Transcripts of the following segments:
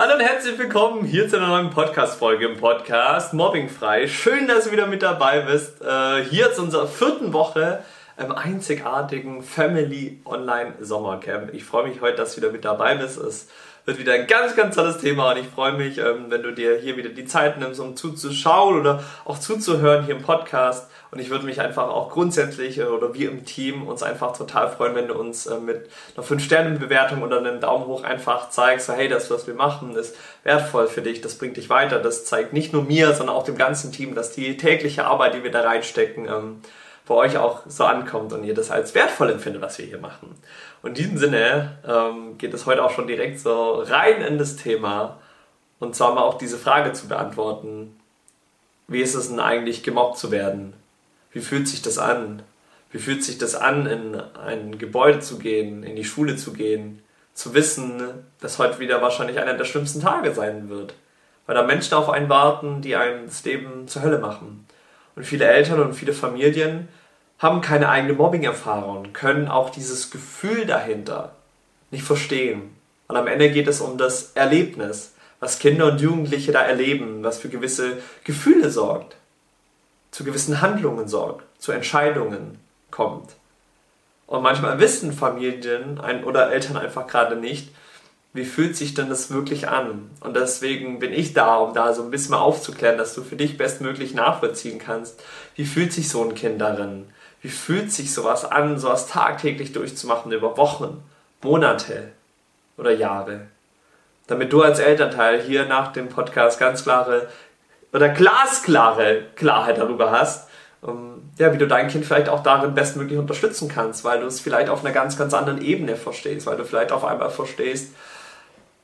Hallo und herzlich willkommen hier zu einer neuen Podcast-Folge im Podcast Mobbingfrei. Schön, dass du wieder mit dabei bist. Äh, hier zu unserer vierten Woche im einzigartigen Family Online Sommercamp. Ich freue mich heute, dass du wieder mit dabei bist. Es wird wieder ein ganz, ganz tolles Thema und ich freue mich, ähm, wenn du dir hier wieder die Zeit nimmst, um zuzuschauen oder auch zuzuhören hier im Podcast. Und ich würde mich einfach auch grundsätzlich äh, oder wir im Team uns einfach total freuen, wenn du uns äh, mit einer 5-Sterne-Bewertung oder einem Daumen hoch einfach zeigst, so, hey, das, was wir machen, ist wertvoll für dich, das bringt dich weiter. Das zeigt nicht nur mir, sondern auch dem ganzen Team, dass die tägliche Arbeit, die wir da reinstecken, ähm, bei euch auch so ankommt und ihr das als wertvoll empfindet, was wir hier machen. Und in diesem Sinne ähm, geht es heute auch schon direkt so rein in das Thema und zwar mal auch diese Frage zu beantworten. Wie ist es denn eigentlich gemobbt zu werden? Wie fühlt sich das an? Wie fühlt sich das an, in ein Gebäude zu gehen, in die Schule zu gehen, zu wissen, dass heute wieder wahrscheinlich einer der schlimmsten Tage sein wird? Weil da Menschen auf einen warten, die einem das Leben zur Hölle machen. Und viele Eltern und viele Familien haben keine eigene Mobbing-Erfahrung, können auch dieses Gefühl dahinter nicht verstehen. Und am Ende geht es um das Erlebnis, was Kinder und Jugendliche da erleben, was für gewisse Gefühle sorgt zu gewissen Handlungen sorgt, zu Entscheidungen kommt. Und manchmal wissen Familien oder Eltern einfach gerade nicht, wie fühlt sich denn das wirklich an? Und deswegen bin ich da, um da so ein bisschen mal aufzuklären, dass du für dich bestmöglich nachvollziehen kannst, wie fühlt sich so ein Kind darin? Wie fühlt sich sowas an, sowas tagtäglich durchzumachen über Wochen, Monate oder Jahre? Damit du als Elternteil hier nach dem Podcast ganz klare oder glasklare Klarheit darüber hast, ähm, ja, wie du dein Kind vielleicht auch darin bestmöglich unterstützen kannst, weil du es vielleicht auf einer ganz, ganz anderen Ebene verstehst, weil du vielleicht auf einmal verstehst,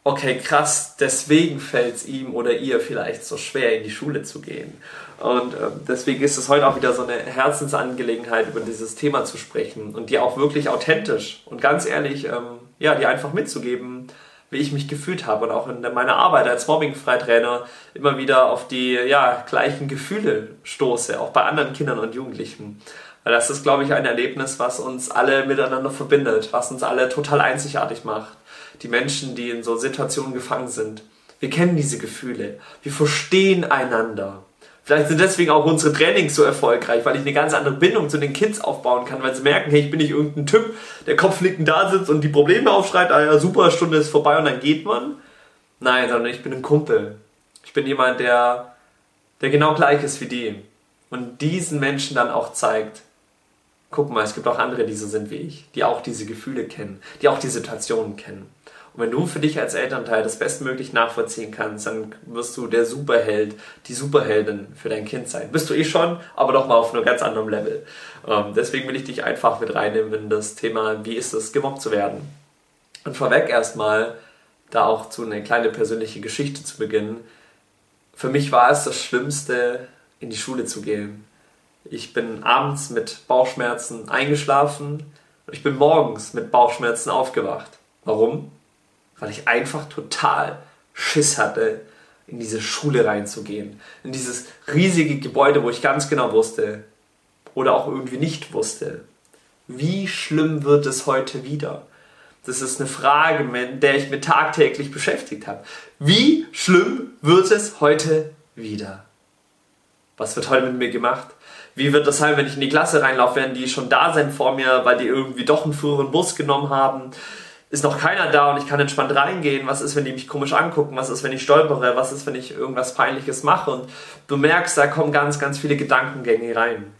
okay, krass, deswegen fällt es ihm oder ihr vielleicht so schwer, in die Schule zu gehen. Und ähm, deswegen ist es heute auch wieder so eine Herzensangelegenheit, über dieses Thema zu sprechen und dir auch wirklich authentisch und ganz ehrlich, ähm, ja, dir einfach mitzugeben, wie ich mich gefühlt habe und auch in meiner Arbeit als Mobbingfreitrainer immer wieder auf die ja, gleichen Gefühle stoße, auch bei anderen Kindern und Jugendlichen. Weil das ist, glaube ich, ein Erlebnis, was uns alle miteinander verbindet, was uns alle total einzigartig macht. Die Menschen, die in so Situationen gefangen sind. Wir kennen diese Gefühle. Wir verstehen einander. Vielleicht sind deswegen auch unsere Trainings so erfolgreich, weil ich eine ganz andere Bindung zu den Kids aufbauen kann, weil sie merken, hey, ich bin nicht irgendein Typ, der kopfnickend da sitzt und die Probleme aufschreit, ah ja, super, Stunde ist vorbei und dann geht man. Nein, sondern ich bin ein Kumpel. Ich bin jemand, der, der genau gleich ist wie die. Und diesen Menschen dann auch zeigt, guck mal, es gibt auch andere, die so sind wie ich, die auch diese Gefühle kennen, die auch die Situationen kennen. Und wenn du für dich als Elternteil das bestmöglich nachvollziehen kannst, dann wirst du der Superheld, die Superheldin für dein Kind sein. Bist du eh schon, aber doch mal auf einem ganz anderen Level. Ähm, deswegen will ich dich einfach mit reinnehmen in das Thema, wie ist es, gemobbt zu werden. Und vorweg erstmal, da auch zu eine kleine persönliche Geschichte zu beginnen. Für mich war es das Schlimmste, in die Schule zu gehen. Ich bin abends mit Bauchschmerzen eingeschlafen und ich bin morgens mit Bauchschmerzen aufgewacht. Warum? Weil ich einfach total Schiss hatte, in diese Schule reinzugehen. In dieses riesige Gebäude, wo ich ganz genau wusste oder auch irgendwie nicht wusste, wie schlimm wird es heute wieder? Das ist eine Frage, mit der ich mich tagtäglich beschäftigt habe. Wie schlimm wird es heute wieder? Was wird heute mit mir gemacht? Wie wird das sein, wenn ich in die Klasse reinlaufe, werden die schon da sein vor mir, weil die irgendwie doch einen früheren Bus genommen haben? Ist noch keiner da und ich kann entspannt reingehen. Was ist, wenn die mich komisch angucken? Was ist, wenn ich stolpere? Was ist, wenn ich irgendwas Peinliches mache? Und du merkst, da kommen ganz, ganz viele Gedankengänge rein.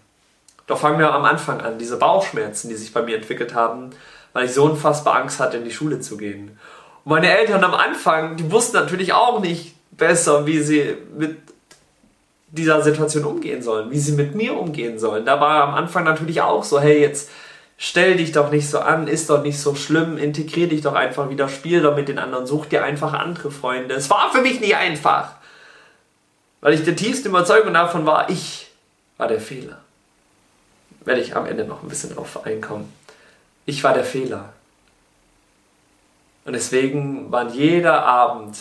Doch fangen wir am Anfang an, diese Bauchschmerzen, die sich bei mir entwickelt haben, weil ich so unfassbar Angst hatte, in die Schule zu gehen. Und meine Eltern am Anfang, die wussten natürlich auch nicht besser, wie sie mit dieser Situation umgehen sollen, wie sie mit mir umgehen sollen. Da war am Anfang natürlich auch so, hey, jetzt stell dich doch nicht so an, ist doch nicht so schlimm, integrier dich doch einfach wieder, spiel doch mit den anderen, such dir einfach andere Freunde. Es war für mich nicht einfach, weil ich der tiefste Überzeugung davon war, ich war der Fehler. Werde ich am Ende noch ein bisschen drauf einkommen. Ich war der Fehler. Und deswegen war jeder Abend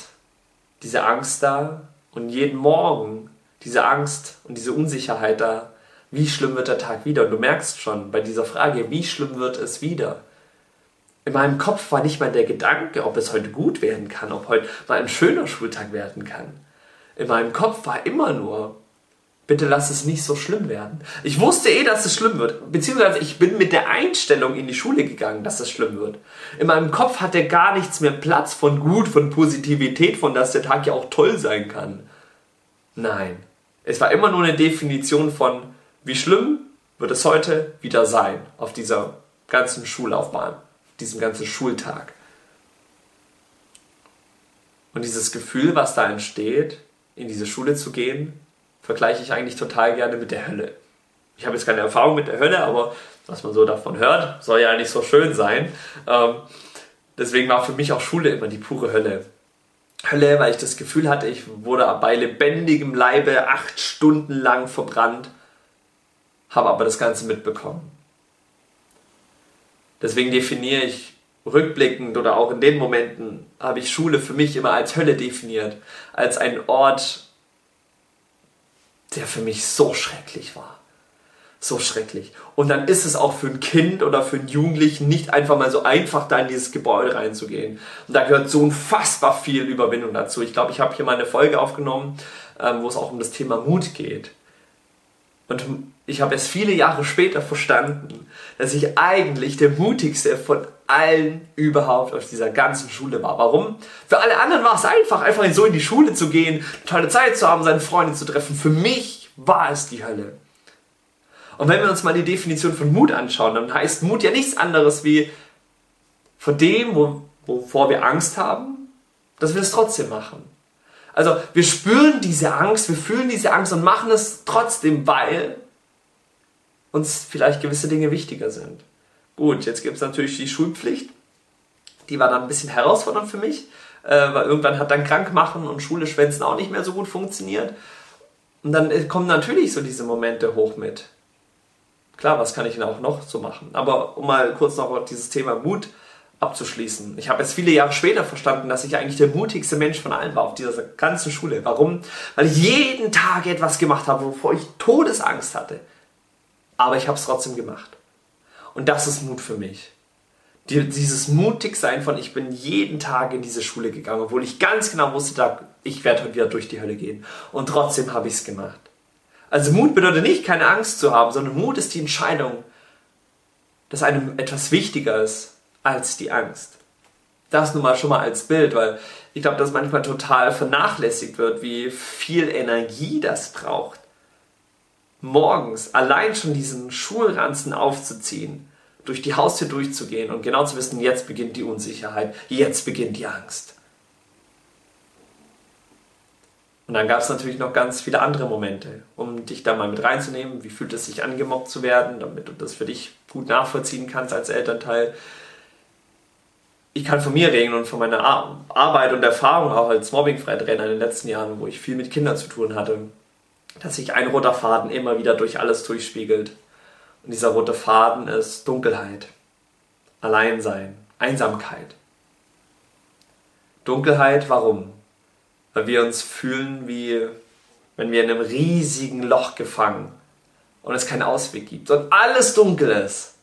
diese Angst da und jeden Morgen diese Angst und diese Unsicherheit da, wie schlimm wird der Tag wieder? Und du merkst schon bei dieser Frage, wie schlimm wird es wieder? In meinem Kopf war nicht mal der Gedanke, ob es heute gut werden kann, ob heute mal ein schöner Schultag werden kann. In meinem Kopf war immer nur, bitte lass es nicht so schlimm werden. Ich wusste eh, dass es schlimm wird. Beziehungsweise ich bin mit der Einstellung in die Schule gegangen, dass es schlimm wird. In meinem Kopf hatte gar nichts mehr Platz von gut, von Positivität, von dass der Tag ja auch toll sein kann. Nein. Es war immer nur eine Definition von, wie schlimm wird es heute wieder sein auf dieser ganzen Schullaufbahn, diesem ganzen Schultag. Und dieses Gefühl, was da entsteht, in diese Schule zu gehen, vergleiche ich eigentlich total gerne mit der Hölle. Ich habe jetzt keine Erfahrung mit der Hölle, aber was man so davon hört, soll ja eigentlich so schön sein. Ähm, deswegen war für mich auch Schule immer die pure Hölle. Hölle, weil ich das Gefühl hatte, ich wurde bei lebendigem Leibe acht Stunden lang verbrannt, habe aber das Ganze mitbekommen. Deswegen definiere ich rückblickend oder auch in den Momenten, habe ich Schule für mich immer als Hölle definiert, als ein Ort, der für mich so schrecklich war. So schrecklich. Und dann ist es auch für ein Kind oder für einen Jugendlichen nicht einfach mal so einfach, da in dieses Gebäude reinzugehen. Und da gehört so unfassbar viel Überwindung dazu. Ich glaube, ich habe hier mal eine Folge aufgenommen, ähm, wo es auch um das Thema Mut geht. Und ich habe erst viele Jahre später verstanden, dass ich eigentlich der mutigste von allen überhaupt auf dieser ganzen Schule war. Warum? Für alle anderen war es einfach, einfach so in die Schule zu gehen, eine tolle Zeit zu haben, seine Freunde zu treffen. Für mich war es die Hölle. Und wenn wir uns mal die Definition von Mut anschauen, dann heißt Mut ja nichts anderes wie vor dem, wovor wir Angst haben, dass wir es trotzdem machen. Also wir spüren diese Angst, wir fühlen diese Angst und machen es trotzdem, weil uns vielleicht gewisse Dinge wichtiger sind. Gut, jetzt gibt es natürlich die Schulpflicht. Die war dann ein bisschen herausfordernd für mich, äh, weil irgendwann hat dann Krankmachen und Schule schwänzen auch nicht mehr so gut funktioniert. Und dann äh, kommen natürlich so diese Momente hoch mit. Klar, was kann ich denn auch noch so machen? Aber um mal kurz noch dieses Thema Mut abzuschließen. Ich habe es viele Jahre später verstanden, dass ich eigentlich der mutigste Mensch von allen war auf dieser ganzen Schule. Warum? Weil ich jeden Tag etwas gemacht habe, wovor ich Todesangst hatte. Aber ich habe es trotzdem gemacht. Und das ist Mut für mich. dieses Mutigsein von, ich bin jeden Tag in diese Schule gegangen, obwohl ich ganz genau wusste, ich werde heute wieder durch die Hölle gehen. Und trotzdem habe ich es gemacht. Also Mut bedeutet nicht, keine Angst zu haben, sondern Mut ist die Entscheidung, dass einem etwas wichtiger ist als die Angst. Das nun mal schon mal als Bild, weil ich glaube, dass manchmal total vernachlässigt wird, wie viel Energie das braucht morgens allein schon diesen Schulranzen aufzuziehen, durch die Haustür durchzugehen und genau zu wissen, jetzt beginnt die Unsicherheit, jetzt beginnt die Angst. Und dann gab es natürlich noch ganz viele andere Momente, um dich da mal mit reinzunehmen. Wie fühlt es sich an, gemobbt zu werden, damit du das für dich gut nachvollziehen kannst als Elternteil. Ich kann von mir reden und von meiner Arbeit und Erfahrung auch als Mobbingfreitrainer in den letzten Jahren, wo ich viel mit Kindern zu tun hatte dass sich ein roter Faden immer wieder durch alles durchspiegelt. Und dieser rote Faden ist Dunkelheit, Alleinsein, Einsamkeit. Dunkelheit, warum? Weil wir uns fühlen wie wenn wir in einem riesigen Loch gefangen und es keinen Ausweg gibt und alles dunkel ist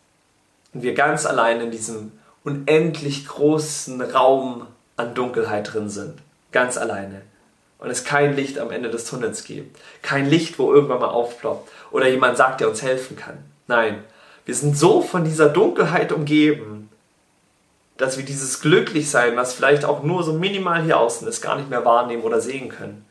und wir ganz allein in diesem unendlich großen Raum an Dunkelheit drin sind. Ganz alleine und es kein Licht am Ende des Tunnels gibt. Kein Licht, wo irgendwann mal aufploppt oder jemand sagt, der uns helfen kann. Nein, wir sind so von dieser Dunkelheit umgeben, dass wir dieses Glücklichsein, was vielleicht auch nur so minimal hier außen ist, gar nicht mehr wahrnehmen oder sehen können.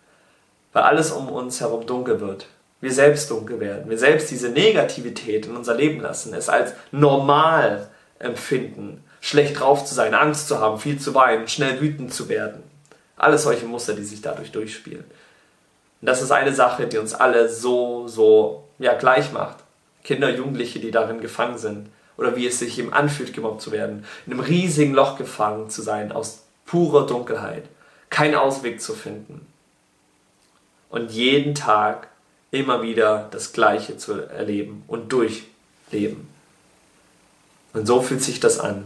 Weil alles um uns herum dunkel wird. Wir selbst dunkel werden. Wir selbst diese Negativität in unser Leben lassen. Es als normal empfinden. Schlecht drauf zu sein, Angst zu haben, viel zu weinen, schnell wütend zu werden. Alles solche Muster, die sich dadurch durchspielen. Und das ist eine Sache, die uns alle so, so ja, gleich macht. Kinder, Jugendliche, die darin gefangen sind. Oder wie es sich eben anfühlt, gemobbt zu werden. In einem riesigen Loch gefangen zu sein, aus purer Dunkelheit. Keinen Ausweg zu finden. Und jeden Tag immer wieder das Gleiche zu erleben und durchleben. Und so fühlt sich das an.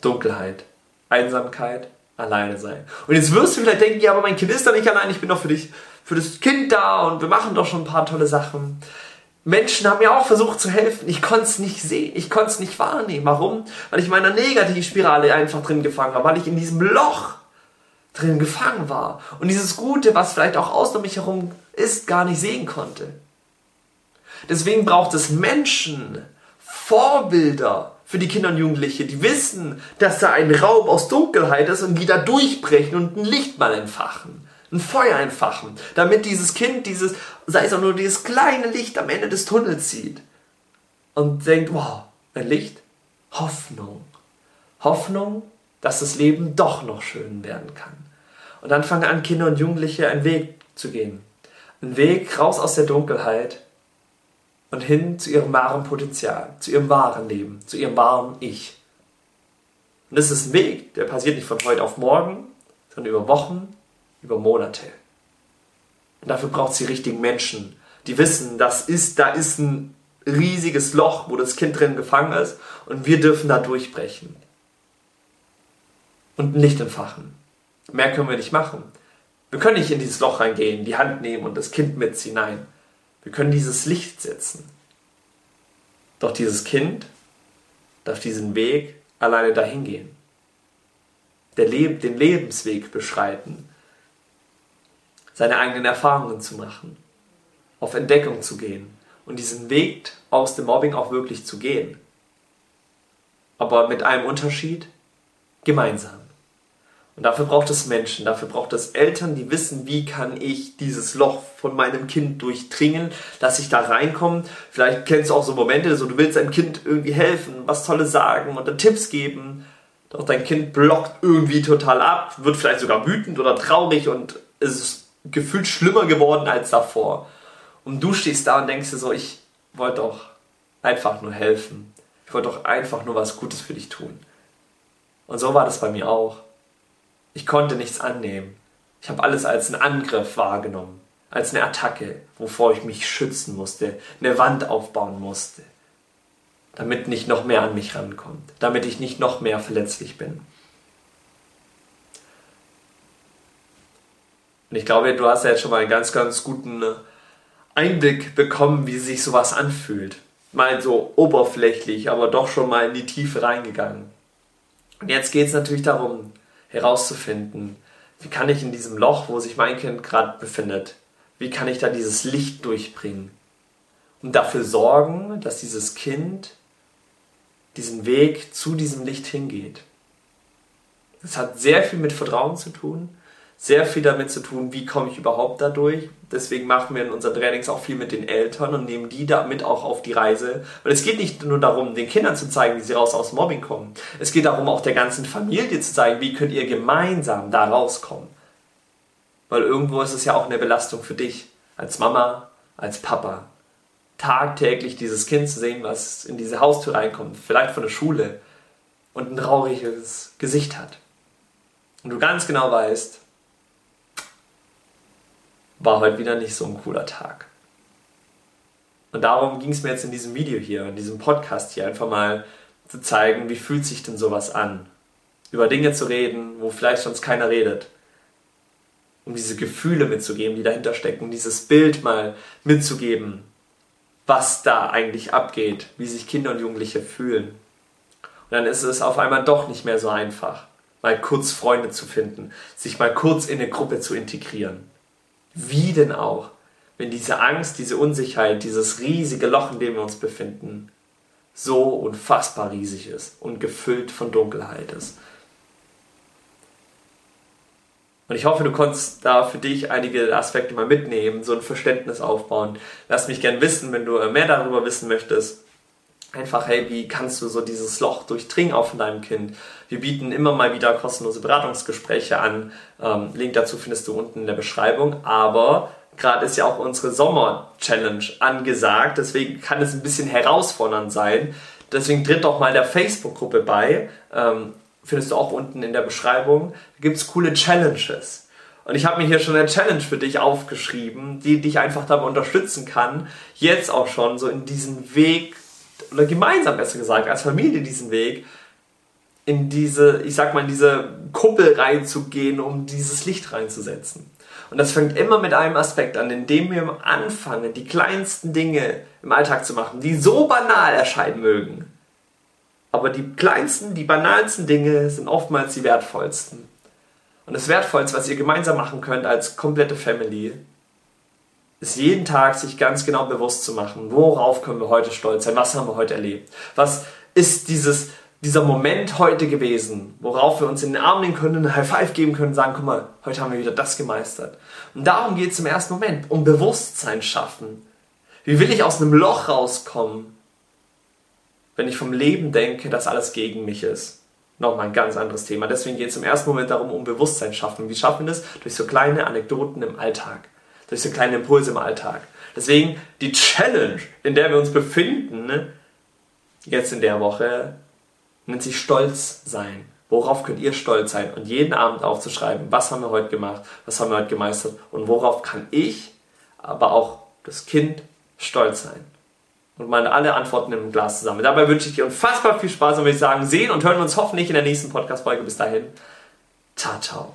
Dunkelheit, Einsamkeit, alleine sein. Und jetzt wirst du vielleicht denken, ja, aber mein Kind ist doch nicht allein, ich bin doch für dich, für das Kind da und wir machen doch schon ein paar tolle Sachen. Menschen haben mir auch versucht zu helfen. Ich konnte es nicht sehen, ich konnte es nicht wahrnehmen. Warum? Weil ich in meiner Negativspirale einfach drin gefangen war, weil ich in diesem Loch drin gefangen war und dieses Gute, was vielleicht auch außen um mich herum ist, gar nicht sehen konnte. Deswegen braucht es Menschen, Vorbilder für die Kinder und Jugendliche, die wissen, dass da ein Raum aus Dunkelheit ist und die da durchbrechen und ein Licht mal entfachen ein Feuer entfachen, damit dieses Kind dieses, sei es auch nur dieses kleine Licht am Ende des Tunnels sieht und denkt, wow, ein Licht, Hoffnung. Hoffnung, dass das Leben doch noch schön werden kann. Und dann fangen an, Kinder und Jugendliche einen Weg zu gehen. Einen Weg raus aus der Dunkelheit und hin zu ihrem wahren Potenzial, zu ihrem wahren Leben, zu ihrem wahren Ich. Und das ist ein Weg, der passiert nicht von heute auf morgen, sondern über Wochen, über Monate. Und dafür braucht es die richtigen Menschen, die wissen, das ist, da ist ein riesiges Loch, wo das Kind drin gefangen ist und wir dürfen da durchbrechen. Und ein Licht entfachen. Mehr können wir nicht machen. Wir können nicht in dieses Loch reingehen, die Hand nehmen und das Kind mitziehen. Nein, wir können dieses Licht setzen. Doch dieses Kind darf diesen Weg alleine dahin gehen. Leb den Lebensweg beschreiten seine eigenen Erfahrungen zu machen, auf Entdeckung zu gehen und diesen Weg aus dem Mobbing auch wirklich zu gehen. Aber mit einem Unterschied, gemeinsam. Und dafür braucht es Menschen, dafür braucht es Eltern, die wissen, wie kann ich dieses Loch von meinem Kind durchdringen, dass ich da reinkomme. Vielleicht kennst du auch so Momente, so du willst deinem Kind irgendwie helfen, was Tolles sagen und dann Tipps geben. Doch dein Kind blockt irgendwie total ab, wird vielleicht sogar wütend oder traurig und es ist gefühlt schlimmer geworden als davor. Und du stehst da und denkst dir so, ich wollte doch einfach nur helfen. Ich wollte doch einfach nur was Gutes für dich tun. Und so war das bei mir auch. Ich konnte nichts annehmen. Ich habe alles als einen Angriff wahrgenommen, als eine Attacke, wovor ich mich schützen musste, eine Wand aufbauen musste, damit nicht noch mehr an mich rankommt, damit ich nicht noch mehr verletzlich bin. Und ich glaube, du hast ja jetzt schon mal einen ganz, ganz guten Einblick bekommen, wie sich sowas anfühlt. Mal so oberflächlich, aber doch schon mal in die Tiefe reingegangen. Und jetzt geht es natürlich darum, herauszufinden, wie kann ich in diesem Loch, wo sich mein Kind gerade befindet, wie kann ich da dieses Licht durchbringen? Und dafür sorgen, dass dieses Kind diesen Weg zu diesem Licht hingeht. Das hat sehr viel mit Vertrauen zu tun sehr viel damit zu tun, wie komme ich überhaupt dadurch. Deswegen machen wir in unseren Trainings auch viel mit den Eltern und nehmen die damit auch auf die Reise. Weil es geht nicht nur darum, den Kindern zu zeigen, wie sie raus aus Mobbing kommen. Es geht darum, auch der ganzen Familie zu zeigen, wie könnt ihr gemeinsam da rauskommen. Weil irgendwo ist es ja auch eine Belastung für dich, als Mama, als Papa. Tagtäglich dieses Kind zu sehen, was in diese Haustür reinkommt, vielleicht von der Schule und ein trauriges Gesicht hat. Und du ganz genau weißt, war heute wieder nicht so ein cooler Tag. Und darum ging es mir jetzt in diesem Video hier, in diesem Podcast hier, einfach mal zu zeigen, wie fühlt sich denn sowas an. Über Dinge zu reden, wo vielleicht sonst keiner redet. Um diese Gefühle mitzugeben, die dahinter stecken, dieses Bild mal mitzugeben, was da eigentlich abgeht, wie sich Kinder und Jugendliche fühlen. Und dann ist es auf einmal doch nicht mehr so einfach, mal kurz Freunde zu finden, sich mal kurz in eine Gruppe zu integrieren. Wie denn auch, wenn diese Angst, diese Unsicherheit, dieses riesige Loch, in dem wir uns befinden, so unfassbar riesig ist und gefüllt von Dunkelheit ist. Und ich hoffe, du konntest da für dich einige Aspekte mal mitnehmen, so ein Verständnis aufbauen. Lass mich gern wissen, wenn du mehr darüber wissen möchtest. Einfach, hey, wie kannst du so dieses Loch durchdringen auch von deinem Kind? Wir bieten immer mal wieder kostenlose Beratungsgespräche an. Ähm, Link dazu findest du unten in der Beschreibung. Aber gerade ist ja auch unsere Sommer-Challenge angesagt. Deswegen kann es ein bisschen herausfordernd sein. Deswegen tritt doch mal der Facebook-Gruppe bei. Ähm, findest du auch unten in der Beschreibung. Da gibt es coole Challenges. Und ich habe mir hier schon eine Challenge für dich aufgeschrieben, die dich einfach dabei unterstützen kann, jetzt auch schon so in diesen Weg oder gemeinsam besser gesagt, als Familie diesen Weg in diese, ich sag mal, in diese Kuppel reinzugehen, um dieses Licht reinzusetzen. Und das fängt immer mit einem Aspekt an, indem wir anfangen, die kleinsten Dinge im Alltag zu machen, die so banal erscheinen mögen. Aber die kleinsten, die banalsten Dinge sind oftmals die wertvollsten. Und das Wertvollste, was ihr gemeinsam machen könnt als komplette Family, ist jeden Tag sich ganz genau bewusst zu machen, worauf können wir heute stolz sein, was haben wir heute erlebt, was ist dieses, dieser Moment heute gewesen, worauf wir uns in den Arm nehmen können, einen High Five geben können, sagen, guck mal, heute haben wir wieder das gemeistert. Und darum geht es im ersten Moment, um Bewusstsein schaffen. Wie will ich aus einem Loch rauskommen, wenn ich vom Leben denke, dass alles gegen mich ist? nochmal ein ganz anderes Thema. Deswegen geht es im ersten Moment darum, um Bewusstsein schaffen. Wie schaffen wir das? Durch so kleine Anekdoten im Alltag, durch so kleine Impulse im Alltag. Deswegen die Challenge, in der wir uns befinden, ne, jetzt in der Woche, nennt sich Stolz sein. Worauf könnt ihr stolz sein? Und jeden Abend aufzuschreiben, was haben wir heute gemacht, was haben wir heute gemeistert und worauf kann ich, aber auch das Kind stolz sein und meine alle Antworten im Glas zusammen. Dabei wünsche ich dir unfassbar viel Spaß und würde ich sagen, sehen und hören wir uns hoffentlich in der nächsten Podcast-Folge. Bis dahin. Ciao, ciao.